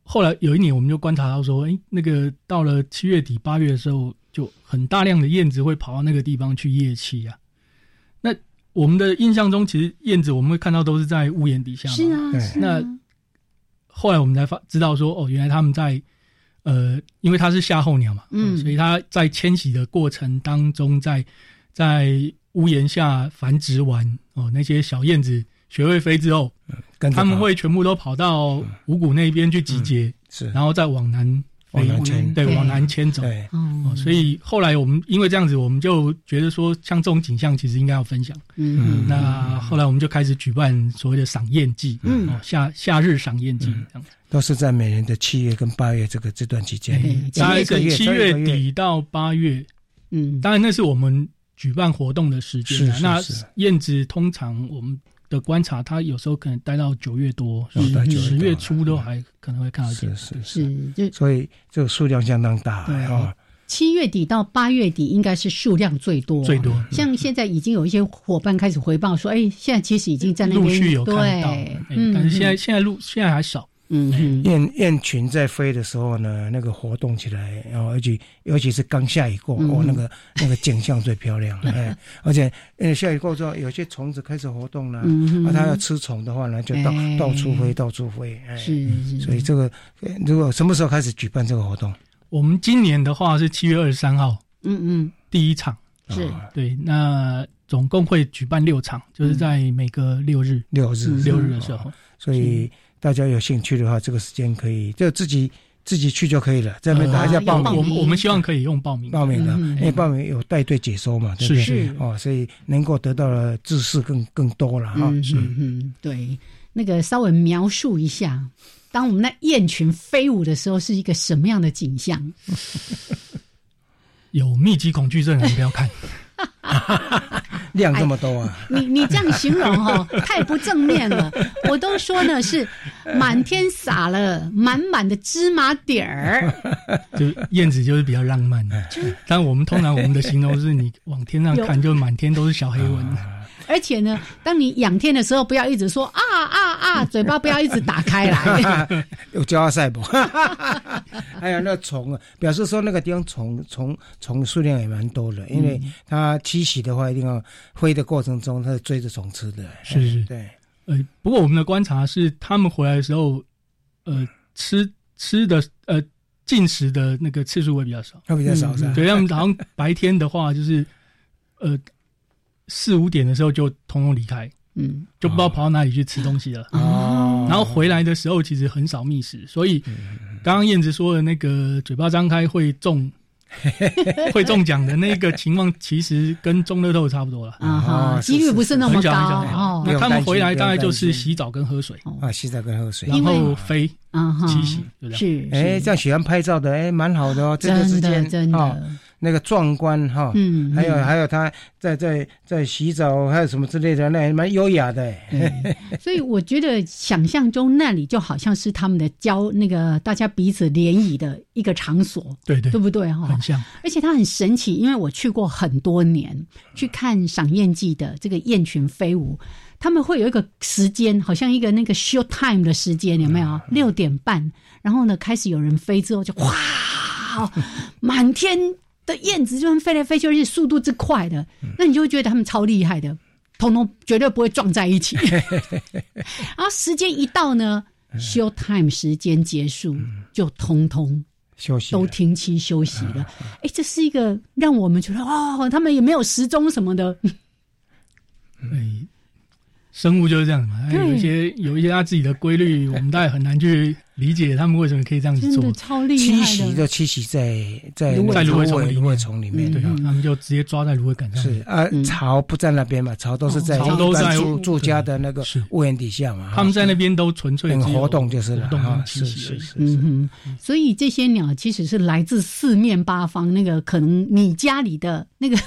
后来有一年我们就观察到说，哎，那个到了七月底八月的时候，就很大量的燕子会跑到那个地方去夜栖啊。那我们的印象中，其实燕子我们会看到都是在屋檐底下嘛，是啊。那后来我们才发知道说，哦，原来他们在呃，因为它是夏候鸟嘛，嗯，所以它在迁徙的过程当中，在在屋檐下繁殖完哦，那些小燕子学会飞之后，他们会全部都跑到五谷那边去集结，是，然后再往南往南迁，对，往南迁走。哦，所以后来我们因为这样子，我们就觉得说，像这种景象其实应该要分享。嗯，那后来我们就开始举办所谓的赏燕季，嗯，夏夏日赏燕季这样子，都是在每年的七月跟八月这个这段期间，大概是七月。底到八月。嗯，当然那是我们。举办活动的时间，那燕子通常我们的观察，它有时候可能待到九月多，十月初都还可能会看到。是是是，所以这个数量相当大。对，七月底到八月底应该是数量最多，最多。像现在已经有一些伙伴开始回报说，哎，现在其实已经在那边陆续有看到，但是现在现在路现在还少。嗯，雁雁群在飞的时候呢，那个活动起来，然后而且尤其是刚下雨过，哦，那个那个景象最漂亮。哎，而且呃下雨过之后，有些虫子开始活动了，啊，它要吃虫的话呢，就到到处飞，到处飞。是是。所以这个如果什么时候开始举办这个活动？我们今年的话是七月二十三号，嗯嗯，第一场。是。对，那总共会举办六场，就是在每个六日六日。六日的时候，所以大家有兴趣的话，这个时间可以就自己自己去就可以了，在那边打一下报名。我们我们希望可以用报名报名的，因为报名有带队解说嘛，对不对？哦，所以能够得到的知识更更多了哈。嗯嗯，对，那个稍微描述一下。当我们那雁群飞舞的时候，是一个什么样的景象？有密集恐惧症的人不要看，量这么多啊！你你这样形容哈，太不正面了。我都说呢，是满天撒了满满的芝麻点儿。就燕子就是比较浪漫的，但我们通常我们的形容是你往天上看，就满天都是小黑蚊。而且呢，当你仰天的时候，不要一直说啊啊啊，嘴巴不要一直打开来。有骄傲赛不？还有那虫啊，表示说那个地方虫虫虫数量也蛮多的，因为它栖息的话，一定要飞的过程中，它是追着虫吃的。是是，对。呃，不过我们的观察是，他们回来的时候，呃，吃吃的呃进食的那个次数会比较少，会比较少是吧？对，他们好像白天的话，就是呃。四五点的时候就通通离开，嗯，就不知道跑到哪里去吃东西了。哦，然后回来的时候其实很少觅食，所以刚刚燕子说的那个嘴巴张开会中 会中奖的那个情况，其实跟中乐透差不多了。啊哈，几率不是那么高哦。那他们回来大概就是洗澡跟喝水啊，洗澡跟喝水，然后飞啊骑行，是哎，这样喜欢拍照的哎，蛮好的哦，这个时间真的。那个壮观哈，嗯，还有还有他在在在洗澡，还有什么之类的，那还蛮优雅的。所以我觉得想象中那里就好像是他们的交那个大家彼此联谊的一个场所，对对，对不对哈？很像，而且它很神奇，因为我去过很多年去看赏燕季的这个雁群飞舞，他们会有一个时间，好像一个那个 show time 的时间，有没有？六点半，然后呢开始有人飞之后就哇，满天。的燕子就飞来飞去，而且速度之快的，那你就会觉得他们超厉害的，通通绝对不会撞在一起。然后时间一到呢，show time 时间结束，就通通休息，都停期休息了。哎，这是一个让我们觉得哦，他们也没有时钟什么的。哎。生物就是这样嘛，有一些有一些它自己的规律，我们大概很难去理解他们为什么可以这样子做。超厉害栖息就栖息在在在芦苇丛里面，丛里面，对啊，他们就直接抓在芦苇杆上。是啊，巢不在那边嘛，巢都是在巢都在住住家的那个屋檐底下嘛。他们在那边都纯粹活动就是了啊，是是是。嗯哼，所以这些鸟其实是来自四面八方，那个可能你家里的那个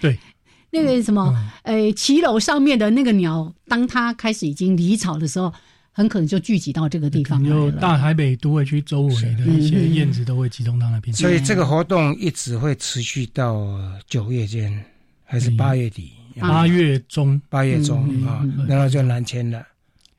对。那个什么，呃，骑楼上面的那个鸟，当它开始已经离巢的时候，很可能就聚集到这个地方有大台北都会区周围的一些燕子都会集中到那边。所以这个活动一直会持续到九月间，还是八月底？八月中，八月中啊，然后就南迁了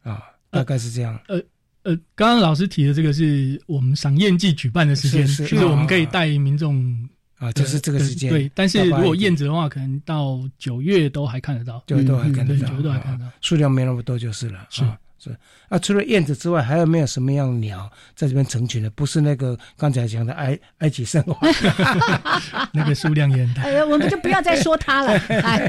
啊，大概是这样。呃呃，刚刚老师提的这个是我们赏燕季举办的时间，就是我们可以带民众。啊，就是这个时间。对，但是如果燕子的话，可能到九月都还看得到，九月都还看得到，九月都还看得到，数量没那么多就是了。是是啊，除了燕子之外，还有没有什么样鸟在这边成群的？不是那个刚才讲的埃 埃及圣王，那个数量也很大。哎呀，我们就不要再说它了。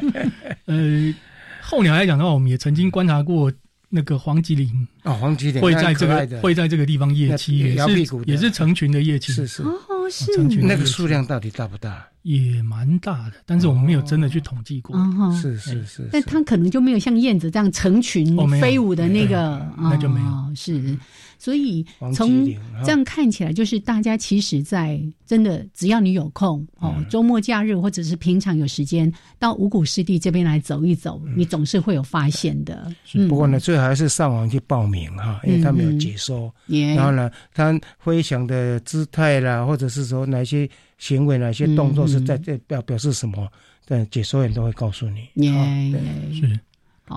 呃，候鸟来讲的话，我们也曾经观察过那个黄吉林啊，黄吉林会在这个会在这个地方夜栖，也是也是成群的夜栖，是是哦。是那个数量到底大不大？也蛮大的，但是我们没有真的去统计过。是是是，但它可能就没有像燕子这样成群飞舞的那个，那就没有。是。所以从这样看起来，就是大家其实，在真的只要你有空哦，周末假日或者是平常有时间到五谷湿地这边来走一走，你总是会有发现的。不过呢，最好还是上网去报名哈，因为他没有解说。然后呢，他飞翔的姿态啦，或者是说哪些行为、哪些动作是在这表表示什么，但解说员都会告诉你。对，是。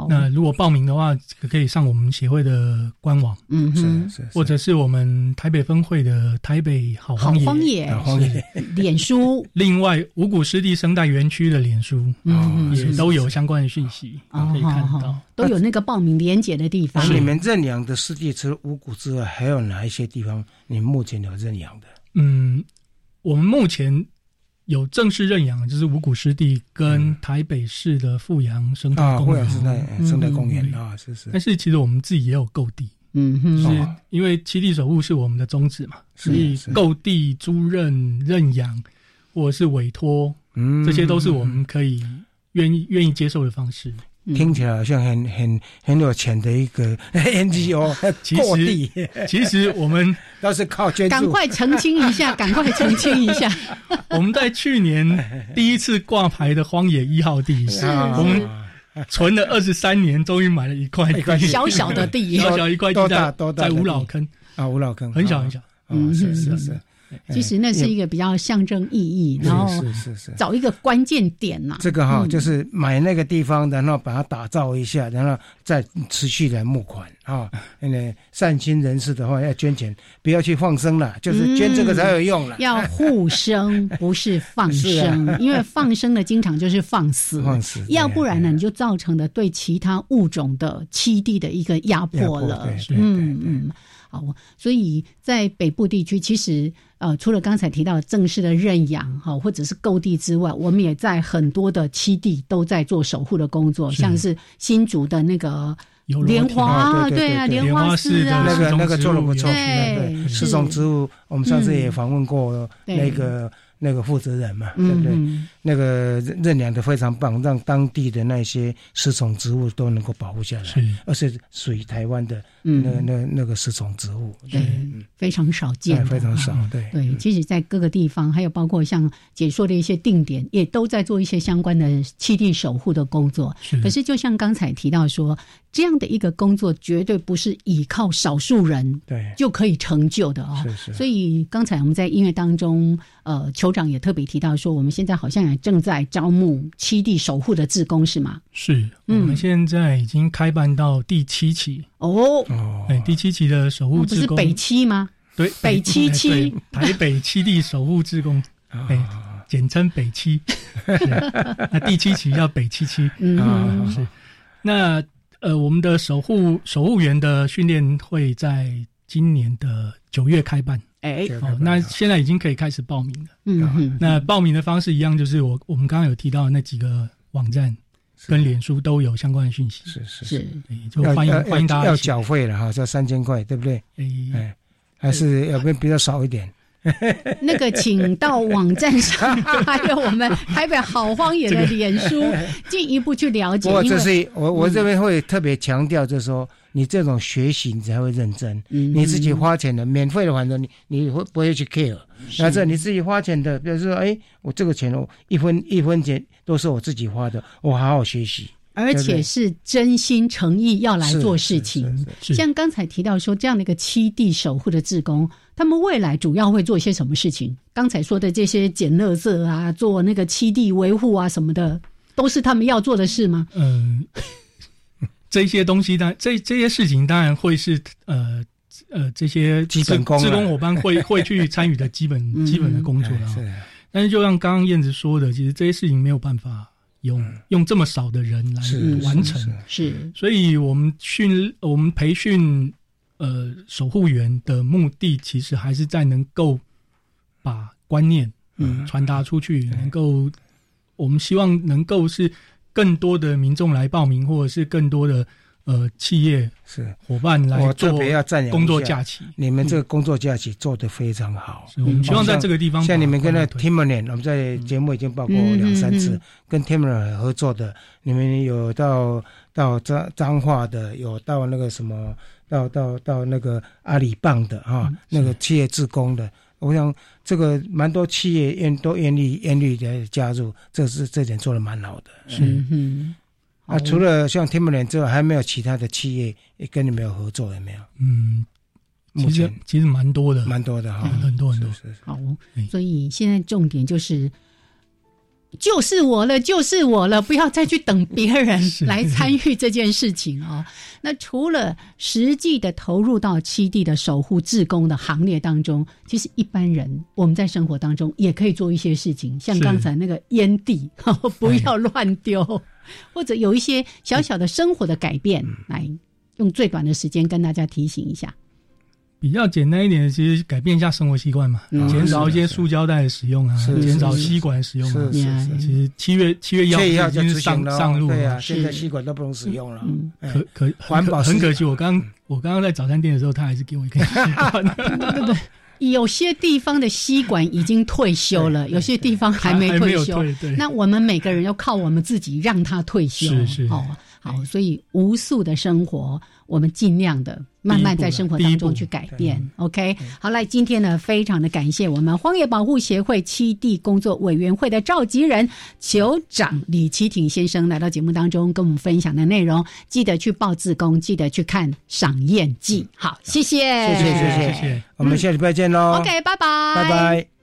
那如果报名的话，可以上我们协会的官网，嗯哼，或者是我们台北分会的台北好荒野荒野脸书。另外，五谷湿地生态园区的脸书，嗯，也都有相关的讯息，可以看到，都有那个报名连结的地方。你们认养的湿地除了五谷之外，还有哪一些地方你目前有认养的？嗯，我们目前有正式认养，就是五谷湿地跟台北市的富阳生态公园，生态生态公园啊，是是。但是其实我们自己也有购地，嗯哼，是因为七地守护是我们的宗旨嘛，所以购地、租任、认养或者是委托，嗯，这些都是我们可以愿意愿意接受的方式。听起来好像很很很有钱的一个 NGO，过地。其实我们 都是靠捐助。赶快澄清一下，赶快澄清一下。我们在去年第一次挂牌的荒野一号地，我们存了二十三年，终于买了一块小小的地，小小一块地在在五老坑啊，五老坑很小很小。嗯，是是是。其实那是一个比较象征意义，然后是是是找一个关键点呐。这个哈，就是买那个地方，然后把它打造一下，然后再持续来募款啊。那善心人士的话要捐钱，不要去放生了，就是捐这个才有用了。要 护生，不是放生，因为放生的经常就是放死，放死。要不然呢，你就造成了对其他物种的栖地的一个压迫了。嗯嗯。好，所以在北部地区，其实呃，除了刚才提到正式的认养哈，或者是购地之外，我们也在很多的七地都在做守护的工作，像是新竹的那个莲花，对啊，莲花寺啊，那个那个做的不错，对，四种植物，我们上次也访问过那个。那个负责人嘛，对不对？那个认养的非常棒，让当地的那些食虫植物都能够保护下来，而且属于台湾的那那那个食虫植物，对，非常少见，非常少。对对，其实，在各个地方，还有包括像解说的一些定点，也都在做一些相关的栖地守护的工作。可是，就像刚才提到说，这样的一个工作，绝对不是依靠少数人对就可以成就的啊。是是。所以，刚才我们在音乐当中，呃。酋长也特别提到说，我们现在好像也正在招募七地守护的志工，是吗？是，我们现在已经开办到第七期哦。哎，第七期的守护志工不是北七吗？对，北七期，台北七地守护志工，哎，简称北七。那第七期叫北七七，嗯。是，那呃，我们的守护守护员的训练会在今年的九月开办。哎，哦，那现在已经可以开始报名了。嗯，那报名的方式一样，就是我我们刚刚有提到那几个网站跟脸书都有相关的讯息。是是是，就欢迎欢迎大家要缴费了哈，这三千块对不对？哎，还是要不比较少一点。那个，请到网站上，还有我们台北好荒野的脸书，进一步去了解。我这是我我这边会特别强调，就是说。你这种学习，你才会认真。你自己花钱的，免费的，反正你你会不会去 care？那这你自己花钱的，比如说，哎，我这个钱我一分一分钱都是我自己花的，我好好学习，而且是真心诚意要来做事情。像刚才提到说，这样的一个七地守护的志工，他们未来主要会做一些什么事情？刚才说的这些捡垃圾啊，做那个七地维护啊什么的，都是他们要做的事吗？嗯。这些东西，当这这些事情当然会是呃呃这些基本工，职工伙伴会 会去参与的基本基本的工作了。但是就像刚刚燕子说的，其实这些事情没有办法用用这么少的人来完成。是，所以我们训我们培训呃守护员的目的，其实还是在能够把观念嗯。传达出去，能够我们希望能够是。更多的民众来报名，或者是更多的呃企业是。伙伴来做工作假期。你们这个工作假期做得非常好，我们希望在这个地方像你们跟那 Timberland，我们在节目已经报过两三次，跟 Timberland 合作的，你们有到到彰彰化的，有到那个什么，到到到那个阿里棒的哈，那个企业职工的。我想这个蛮多企业愿都愿意愿意的加入，这是这点做的蛮好的。嗯嗯。啊，除了像天门人之外，还没有其他的企业也跟你们有合作有没有？嗯，其实其实蛮多的，蛮多的哈，很多很多。好，所以现在重点就是。就是我了，就是我了，不要再去等别人来参与这件事情哦。那除了实际的投入到七地的守护志工的行列当中，其实一般人我们在生活当中也可以做一些事情，像刚才那个烟蒂 不要乱丢，或者有一些小小的生活的改变，来用最短的时间跟大家提醒一下。比较简单一点的，其实改变一下生活习惯嘛，减少一些塑胶袋的使用啊，减少吸管使用啊。是是其实七月七月一号已经上上路了，现在吸管都不能使用了。可可 环保很可惜，我刚我刚刚在早餐店的时候，他还是给我一根吸管。对对。有些地方的吸管已经退休了，有些地方还没 退休。那我们每个人要靠我们自己让他退休。是是哦，好，所以无数的生活，我们尽量的慢慢在生活当中去改变。OK，好，来，今天呢，非常的感谢我们荒野保护协会七地工作委员会的召集人酋长李奇挺先生来到节目当中，跟我们分享的内容。记得去报自工，记得去看赏宴记。好，谢谢，谢谢，谢谢，我们下礼拜见喽。OK，拜拜，拜拜。